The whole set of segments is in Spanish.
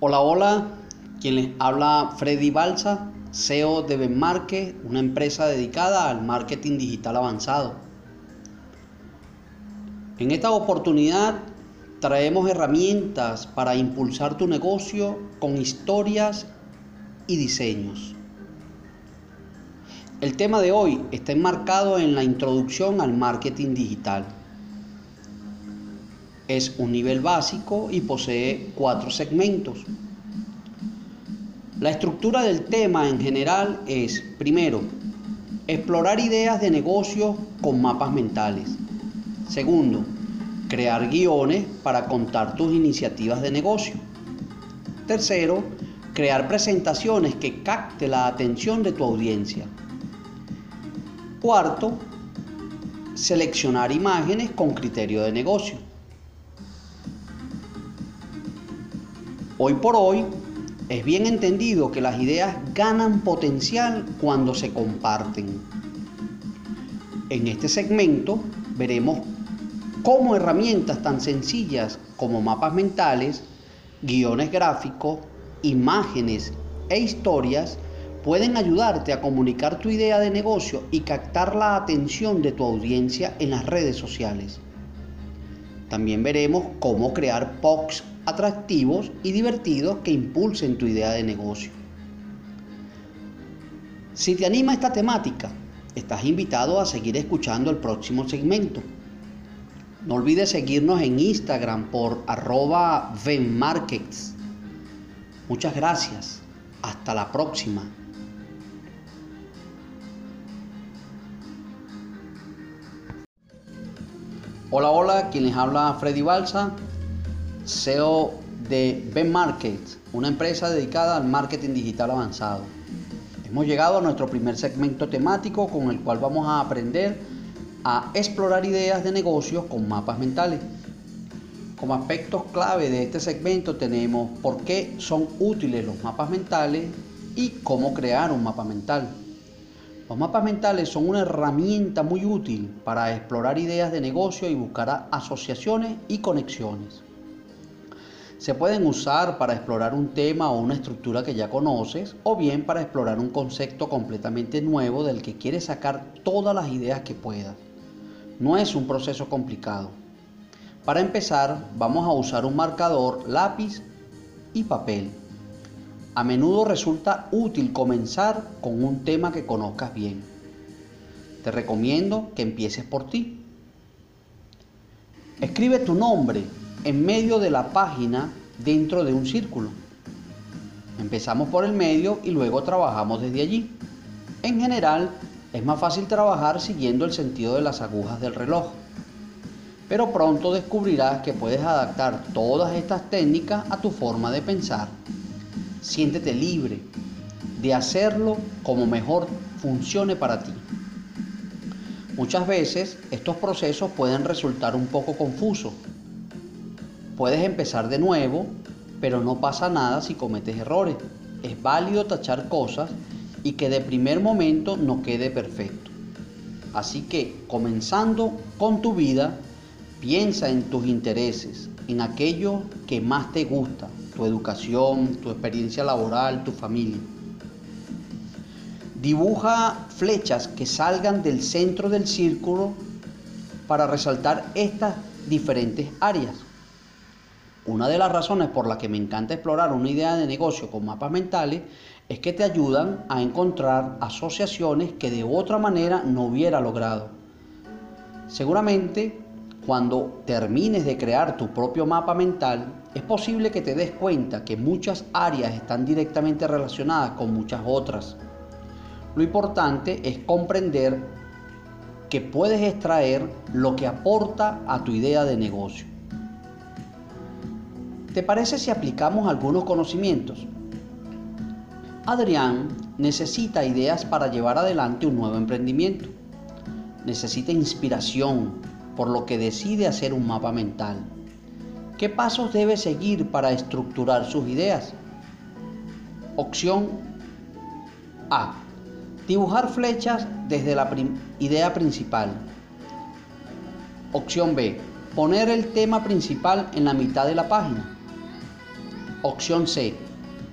Hola, hola, quien les habla Freddy Balsa, CEO de Benmarket, una empresa dedicada al marketing digital avanzado. En esta oportunidad traemos herramientas para impulsar tu negocio con historias y diseños. El tema de hoy está enmarcado en la introducción al marketing digital. Es un nivel básico y posee cuatro segmentos. La estructura del tema en general es, primero, explorar ideas de negocio con mapas mentales. Segundo, crear guiones para contar tus iniciativas de negocio. Tercero, crear presentaciones que capte la atención de tu audiencia. Cuarto, seleccionar imágenes con criterio de negocio. Hoy por hoy es bien entendido que las ideas ganan potencial cuando se comparten. En este segmento veremos cómo herramientas tan sencillas como mapas mentales, guiones gráficos, imágenes e historias pueden ayudarte a comunicar tu idea de negocio y captar la atención de tu audiencia en las redes sociales. También veremos cómo crear posts atractivos y divertidos que impulsen tu idea de negocio. Si te anima esta temática, estás invitado a seguir escuchando el próximo segmento. No olvides seguirnos en Instagram por arroba venmarkets. Muchas gracias. Hasta la próxima. Hola, hola, quien les habla Freddy Balsa, CEO de Ben Markets, una empresa dedicada al marketing digital avanzado. Hemos llegado a nuestro primer segmento temático con el cual vamos a aprender a explorar ideas de negocios con mapas mentales. Como aspectos clave de este segmento tenemos por qué son útiles los mapas mentales y cómo crear un mapa mental. Los mapas mentales son una herramienta muy útil para explorar ideas de negocio y buscar asociaciones y conexiones. Se pueden usar para explorar un tema o una estructura que ya conoces o bien para explorar un concepto completamente nuevo del que quieres sacar todas las ideas que puedas. No es un proceso complicado. Para empezar, vamos a usar un marcador, lápiz y papel. A menudo resulta útil comenzar con un tema que conozcas bien. Te recomiendo que empieces por ti. Escribe tu nombre en medio de la página dentro de un círculo. Empezamos por el medio y luego trabajamos desde allí. En general, es más fácil trabajar siguiendo el sentido de las agujas del reloj. Pero pronto descubrirás que puedes adaptar todas estas técnicas a tu forma de pensar Siéntete libre de hacerlo como mejor funcione para ti. Muchas veces estos procesos pueden resultar un poco confusos. Puedes empezar de nuevo, pero no pasa nada si cometes errores. Es válido tachar cosas y que de primer momento no quede perfecto. Así que, comenzando con tu vida, piensa en tus intereses, en aquello que más te gusta, tu educación, tu experiencia laboral, tu familia. Dibuja flechas que salgan del centro del círculo para resaltar estas diferentes áreas. Una de las razones por las que me encanta explorar una idea de negocio con mapas mentales es que te ayudan a encontrar asociaciones que de otra manera no hubiera logrado. Seguramente cuando termines de crear tu propio mapa mental, es posible que te des cuenta que muchas áreas están directamente relacionadas con muchas otras. Lo importante es comprender que puedes extraer lo que aporta a tu idea de negocio. ¿Te parece si aplicamos algunos conocimientos? Adrián necesita ideas para llevar adelante un nuevo emprendimiento. Necesita inspiración, por lo que decide hacer un mapa mental. ¿Qué pasos debe seguir para estructurar sus ideas? Opción A. Dibujar flechas desde la idea principal. Opción B. Poner el tema principal en la mitad de la página. Opción C.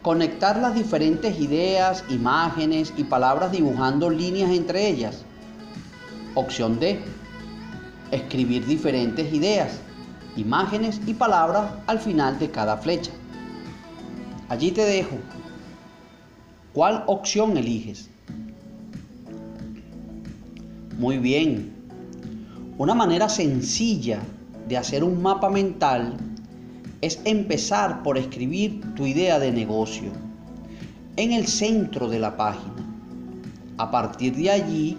Conectar las diferentes ideas, imágenes y palabras dibujando líneas entre ellas. Opción D. Escribir diferentes ideas, imágenes y palabras al final de cada flecha. Allí te dejo. ¿Cuál opción eliges? Muy bien. Una manera sencilla de hacer un mapa mental es empezar por escribir tu idea de negocio en el centro de la página. A partir de allí,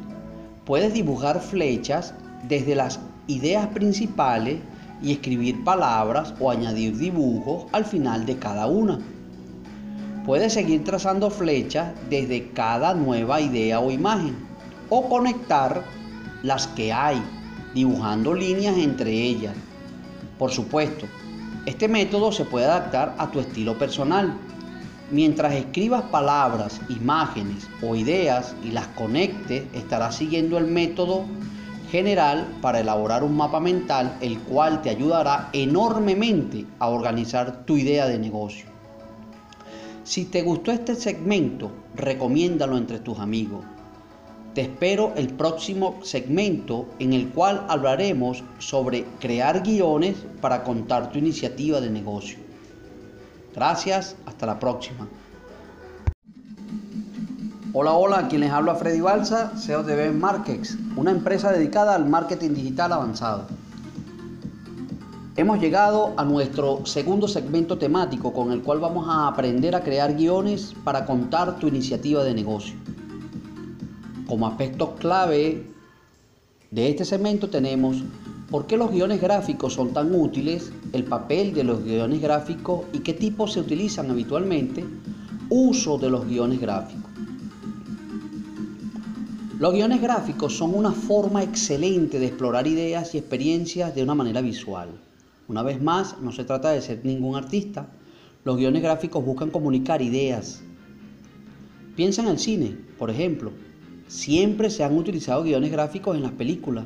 puedes dibujar flechas desde las ideas principales y escribir palabras o añadir dibujos al final de cada una. Puedes seguir trazando flechas desde cada nueva idea o imagen o conectar las que hay, dibujando líneas entre ellas. Por supuesto, este método se puede adaptar a tu estilo personal. Mientras escribas palabras, imágenes o ideas y las conectes, estarás siguiendo el método general para elaborar un mapa mental, el cual te ayudará enormemente a organizar tu idea de negocio. Si te gustó este segmento, recomiéndalo entre tus amigos. Te espero el próximo segmento en el cual hablaremos sobre crear guiones para contar tu iniciativa de negocio. Gracias, hasta la próxima. Hola, hola, aquí les habla Freddy Balsa, CEO de Ben Markets, una empresa dedicada al marketing digital avanzado. Hemos llegado a nuestro segundo segmento temático con el cual vamos a aprender a crear guiones para contar tu iniciativa de negocio. Como aspectos clave de este segmento tenemos por qué los guiones gráficos son tan útiles, el papel de los guiones gráficos y qué tipos se utilizan habitualmente, uso de los guiones gráficos. Los guiones gráficos son una forma excelente de explorar ideas y experiencias de una manera visual. Una vez más, no se trata de ser ningún artista. Los guiones gráficos buscan comunicar ideas. Piensa en el cine, por ejemplo. Siempre se han utilizado guiones gráficos en las películas.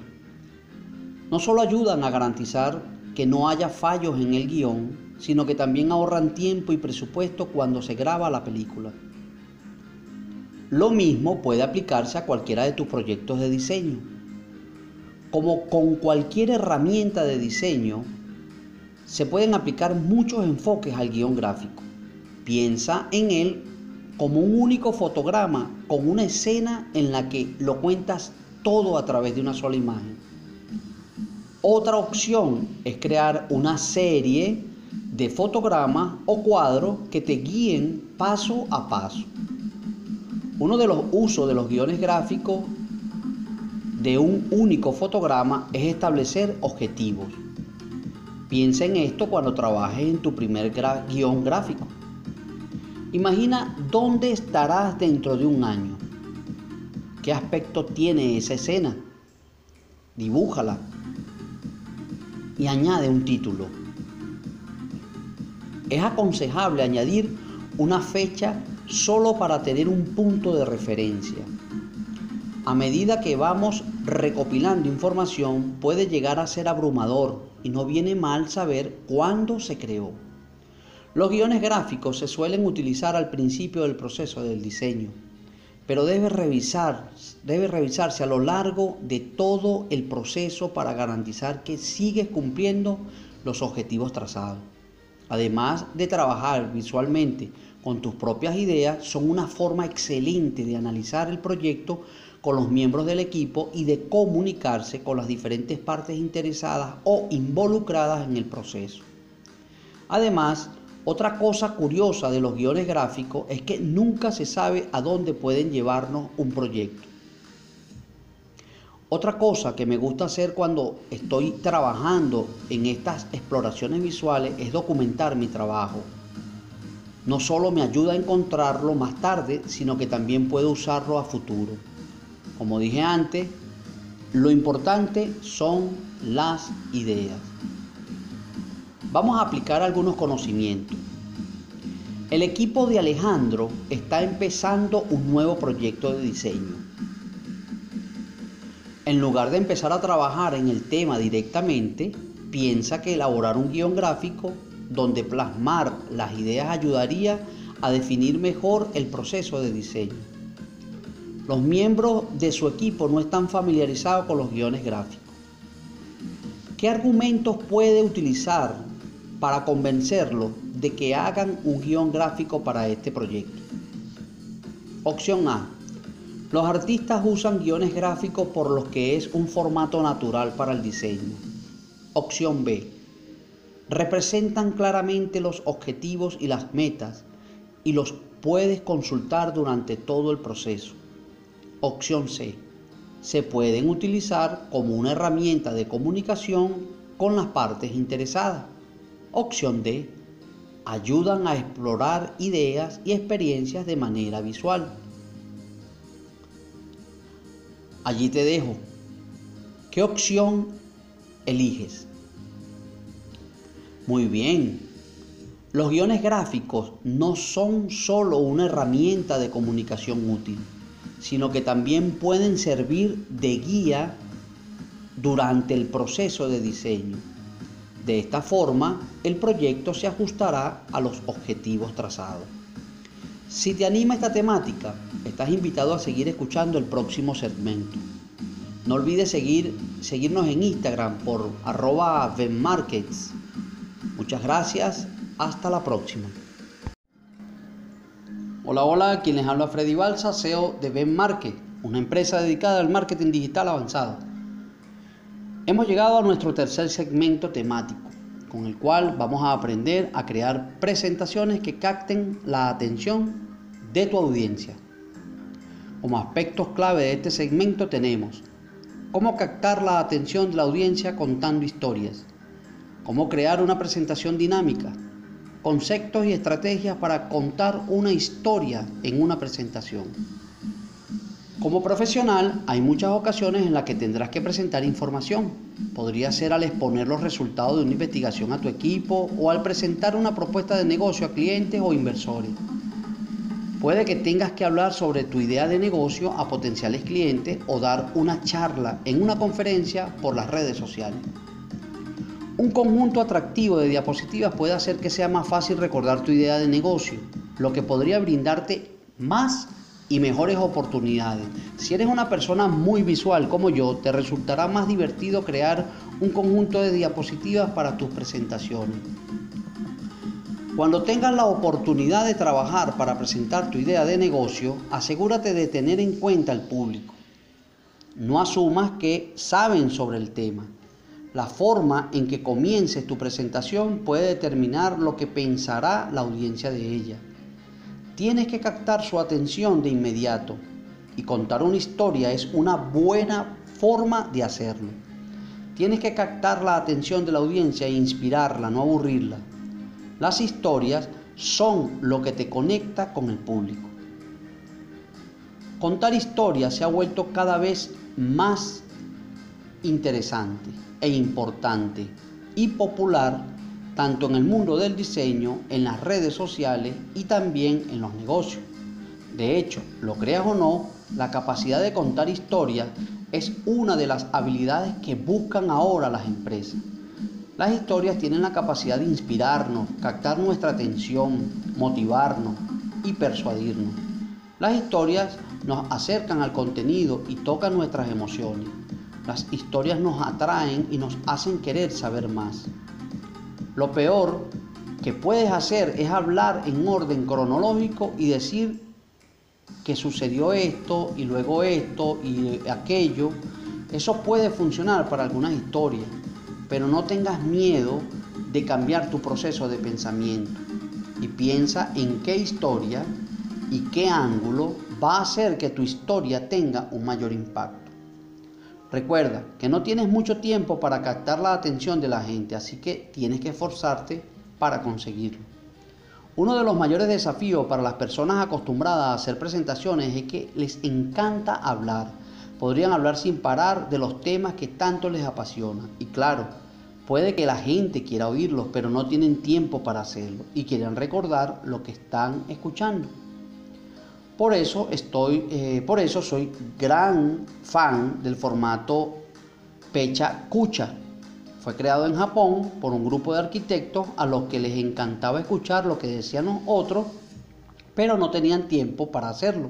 No solo ayudan a garantizar que no haya fallos en el guion, sino que también ahorran tiempo y presupuesto cuando se graba la película. Lo mismo puede aplicarse a cualquiera de tus proyectos de diseño. Como con cualquier herramienta de diseño, se pueden aplicar muchos enfoques al guion gráfico. Piensa en él como un único fotograma con una escena en la que lo cuentas todo a través de una sola imagen. Otra opción es crear una serie de fotogramas o cuadros que te guíen paso a paso. Uno de los usos de los guiones gráficos de un único fotograma es establecer objetivos. Piensa en esto cuando trabajes en tu primer guion gráfico. Imagina dónde estarás dentro de un año. ¿Qué aspecto tiene esa escena? Dibújala y añade un título. Es aconsejable añadir una fecha solo para tener un punto de referencia. A medida que vamos recopilando información puede llegar a ser abrumador y no viene mal saber cuándo se creó. Los guiones gráficos se suelen utilizar al principio del proceso del diseño, pero debe, revisar, debe revisarse a lo largo de todo el proceso para garantizar que sigues cumpliendo los objetivos trazados. Además de trabajar visualmente con tus propias ideas, son una forma excelente de analizar el proyecto con los miembros del equipo y de comunicarse con las diferentes partes interesadas o involucradas en el proceso. Además, otra cosa curiosa de los guiones gráficos es que nunca se sabe a dónde pueden llevarnos un proyecto. Otra cosa que me gusta hacer cuando estoy trabajando en estas exploraciones visuales es documentar mi trabajo. No solo me ayuda a encontrarlo más tarde, sino que también puedo usarlo a futuro. Como dije antes, lo importante son las ideas. Vamos a aplicar algunos conocimientos. El equipo de Alejandro está empezando un nuevo proyecto de diseño. En lugar de empezar a trabajar en el tema directamente, piensa que elaborar un guion gráfico donde plasmar las ideas ayudaría a definir mejor el proceso de diseño. Los miembros de su equipo no están familiarizados con los guiones gráficos. ¿Qué argumentos puede utilizar para convencerlos de que hagan un guion gráfico para este proyecto? Opción A. Los artistas usan guiones gráficos por los que es un formato natural para el diseño. Opción B. Representan claramente los objetivos y las metas y los puedes consultar durante todo el proceso. Opción C. Se pueden utilizar como una herramienta de comunicación con las partes interesadas. Opción D. Ayudan a explorar ideas y experiencias de manera visual. Allí te dejo. ¿Qué opción eliges? Muy bien. Los guiones gráficos no son solo una herramienta de comunicación útil sino que también pueden servir de guía durante el proceso de diseño. De esta forma, el proyecto se ajustará a los objetivos trazados. Si te anima esta temática, estás invitado a seguir escuchando el próximo segmento. No olvides seguir, seguirnos en Instagram por arroba Venmarkets. Muchas gracias, hasta la próxima. Hola, hola, quien les Freddy Balsa, CEO de Ben Market, una empresa dedicada al marketing digital avanzado. Hemos llegado a nuestro tercer segmento temático, con el cual vamos a aprender a crear presentaciones que capten la atención de tu audiencia. Como aspectos clave de este segmento tenemos cómo captar la atención de la audiencia contando historias, cómo crear una presentación dinámica, conceptos y estrategias para contar una historia en una presentación. Como profesional, hay muchas ocasiones en las que tendrás que presentar información. Podría ser al exponer los resultados de una investigación a tu equipo o al presentar una propuesta de negocio a clientes o inversores. Puede que tengas que hablar sobre tu idea de negocio a potenciales clientes o dar una charla en una conferencia por las redes sociales. Un conjunto atractivo de diapositivas puede hacer que sea más fácil recordar tu idea de negocio, lo que podría brindarte más y mejores oportunidades. Si eres una persona muy visual como yo, te resultará más divertido crear un conjunto de diapositivas para tus presentaciones. Cuando tengas la oportunidad de trabajar para presentar tu idea de negocio, asegúrate de tener en cuenta al público. No asumas que saben sobre el tema. La forma en que comiences tu presentación puede determinar lo que pensará la audiencia de ella. Tienes que captar su atención de inmediato y contar una historia es una buena forma de hacerlo. Tienes que captar la atención de la audiencia e inspirarla, no aburrirla. Las historias son lo que te conecta con el público. Contar historias se ha vuelto cada vez más interesante e importante y popular tanto en el mundo del diseño, en las redes sociales y también en los negocios. De hecho, lo creas o no, la capacidad de contar historias es una de las habilidades que buscan ahora las empresas. Las historias tienen la capacidad de inspirarnos, captar nuestra atención, motivarnos y persuadirnos. Las historias nos acercan al contenido y tocan nuestras emociones. Las historias nos atraen y nos hacen querer saber más. Lo peor que puedes hacer es hablar en orden cronológico y decir que sucedió esto y luego esto y aquello. Eso puede funcionar para algunas historias, pero no tengas miedo de cambiar tu proceso de pensamiento y piensa en qué historia y qué ángulo va a hacer que tu historia tenga un mayor impacto. Recuerda que no tienes mucho tiempo para captar la atención de la gente, así que tienes que esforzarte para conseguirlo. Uno de los mayores desafíos para las personas acostumbradas a hacer presentaciones es que les encanta hablar. Podrían hablar sin parar de los temas que tanto les apasiona. Y claro, puede que la gente quiera oírlos, pero no tienen tiempo para hacerlo y quieren recordar lo que están escuchando. Por eso estoy, eh, por eso soy gran fan del formato pecha cucha, Fue creado en Japón por un grupo de arquitectos a los que les encantaba escuchar lo que decían otros, pero no tenían tiempo para hacerlo.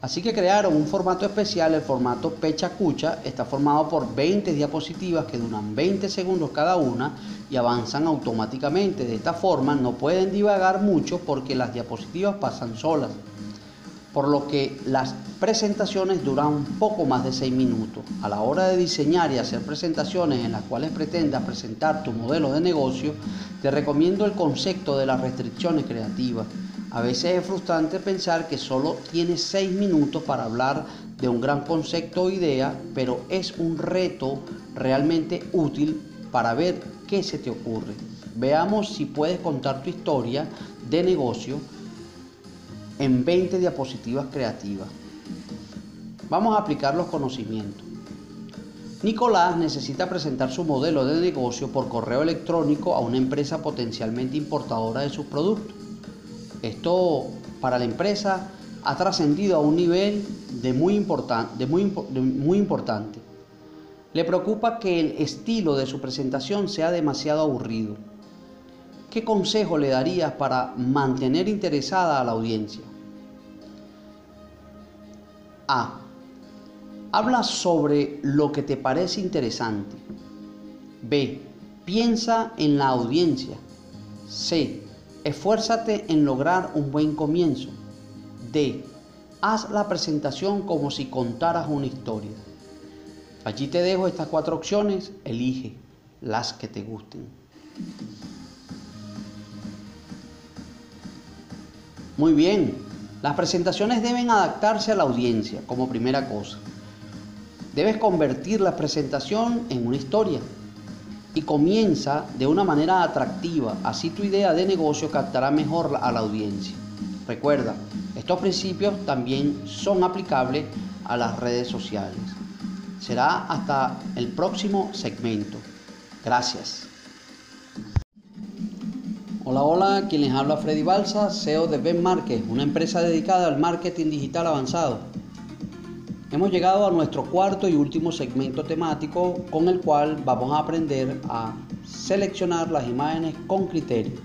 Así que crearon un formato especial, el formato Pecha Cucha, está formado por 20 diapositivas que duran 20 segundos cada una y avanzan automáticamente. De esta forma no pueden divagar mucho porque las diapositivas pasan solas, por lo que las presentaciones duran un poco más de 6 minutos. A la hora de diseñar y hacer presentaciones en las cuales pretendas presentar tu modelo de negocio, te recomiendo el concepto de las restricciones creativas. A veces es frustrante pensar que solo tienes 6 minutos para hablar de un gran concepto o idea, pero es un reto realmente útil para ver qué se te ocurre. Veamos si puedes contar tu historia de negocio en 20 diapositivas creativas. Vamos a aplicar los conocimientos. Nicolás necesita presentar su modelo de negocio por correo electrónico a una empresa potencialmente importadora de sus productos. Esto para la empresa ha trascendido a un nivel de muy, muy importante. Le preocupa que el estilo de su presentación sea demasiado aburrido. ¿Qué consejo le darías para mantener interesada a la audiencia? A. Habla sobre lo que te parece interesante. B. Piensa en la audiencia. C. Esfuérzate en lograr un buen comienzo. D. Haz la presentación como si contaras una historia. Allí te dejo estas cuatro opciones, elige las que te gusten. Muy bien, las presentaciones deben adaptarse a la audiencia como primera cosa. Debes convertir la presentación en una historia y comienza de una manera atractiva, así tu idea de negocio captará mejor a la audiencia. Recuerda, estos principios también son aplicables a las redes sociales. Será hasta el próximo segmento. Gracias. Hola, hola, quien les habla Freddy Balsa, CEO de Ben Market, una empresa dedicada al marketing digital avanzado. Hemos llegado a nuestro cuarto y último segmento temático con el cual vamos a aprender a seleccionar las imágenes con criterio.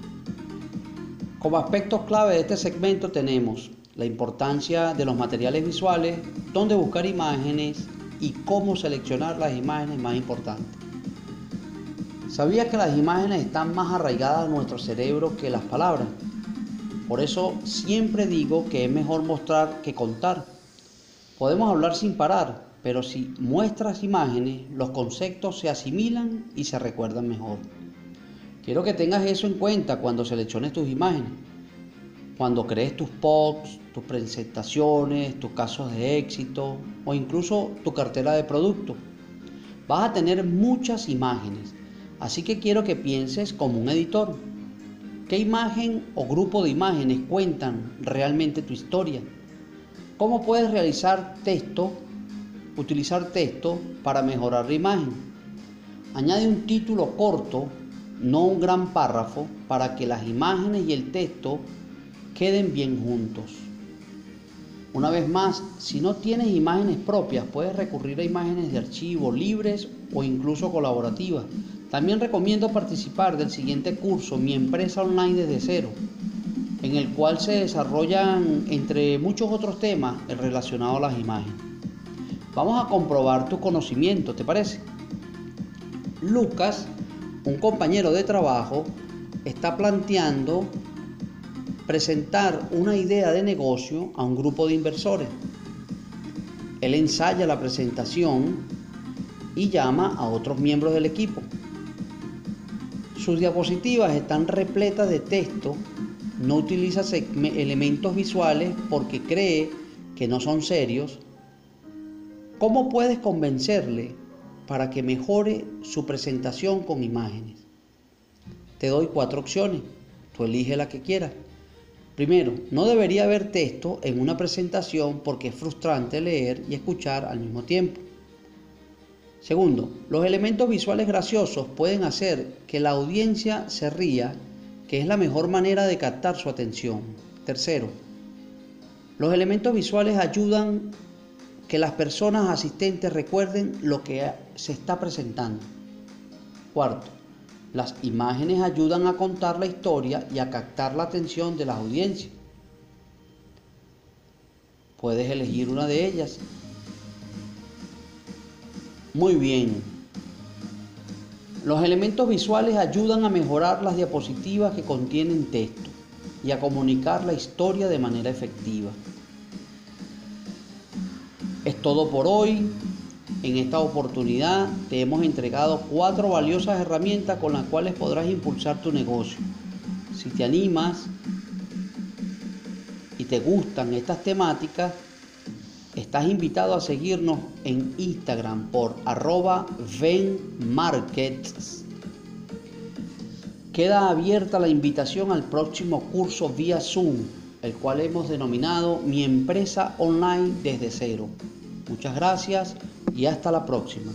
Como aspectos clave de este segmento tenemos la importancia de los materiales visuales, dónde buscar imágenes y cómo seleccionar las imágenes más importantes. ¿Sabía que las imágenes están más arraigadas a nuestro cerebro que las palabras? Por eso siempre digo que es mejor mostrar que contar Podemos hablar sin parar, pero si muestras imágenes, los conceptos se asimilan y se recuerdan mejor. Quiero que tengas eso en cuenta cuando selecciones tus imágenes, cuando crees tus posts, tus presentaciones, tus casos de éxito o incluso tu cartera de productos. Vas a tener muchas imágenes, así que quiero que pienses como un editor. ¿Qué imagen o grupo de imágenes cuentan realmente tu historia? ¿Cómo puedes realizar texto, utilizar texto para mejorar la imagen? Añade un título corto, no un gran párrafo, para que las imágenes y el texto queden bien juntos. Una vez más, si no tienes imágenes propias, puedes recurrir a imágenes de archivo libres o incluso colaborativas. También recomiendo participar del siguiente curso, Mi empresa online desde cero en el cual se desarrollan, entre muchos otros temas, relacionados a las imágenes. Vamos a comprobar tu conocimiento, ¿te parece? Lucas, un compañero de trabajo, está planteando presentar una idea de negocio a un grupo de inversores. Él ensaya la presentación y llama a otros miembros del equipo. Sus diapositivas están repletas de texto no utiliza elementos visuales porque cree que no son serios, ¿cómo puedes convencerle para que mejore su presentación con imágenes? Te doy cuatro opciones, tú elige la que quieras. Primero, no debería haber texto en una presentación porque es frustrante leer y escuchar al mismo tiempo. Segundo, los elementos visuales graciosos pueden hacer que la audiencia se ría que es la mejor manera de captar su atención. Tercero, los elementos visuales ayudan que las personas asistentes recuerden lo que se está presentando. Cuarto, las imágenes ayudan a contar la historia y a captar la atención de las audiencias. Puedes elegir una de ellas. Muy bien. Los elementos visuales ayudan a mejorar las diapositivas que contienen texto y a comunicar la historia de manera efectiva. Es todo por hoy. En esta oportunidad te hemos entregado cuatro valiosas herramientas con las cuales podrás impulsar tu negocio. Si te animas y te gustan estas temáticas, estás invitado a seguirnos en Instagram por arroba venmarkets. Queda abierta la invitación al próximo curso vía Zoom, el cual hemos denominado Mi empresa online desde cero. Muchas gracias y hasta la próxima.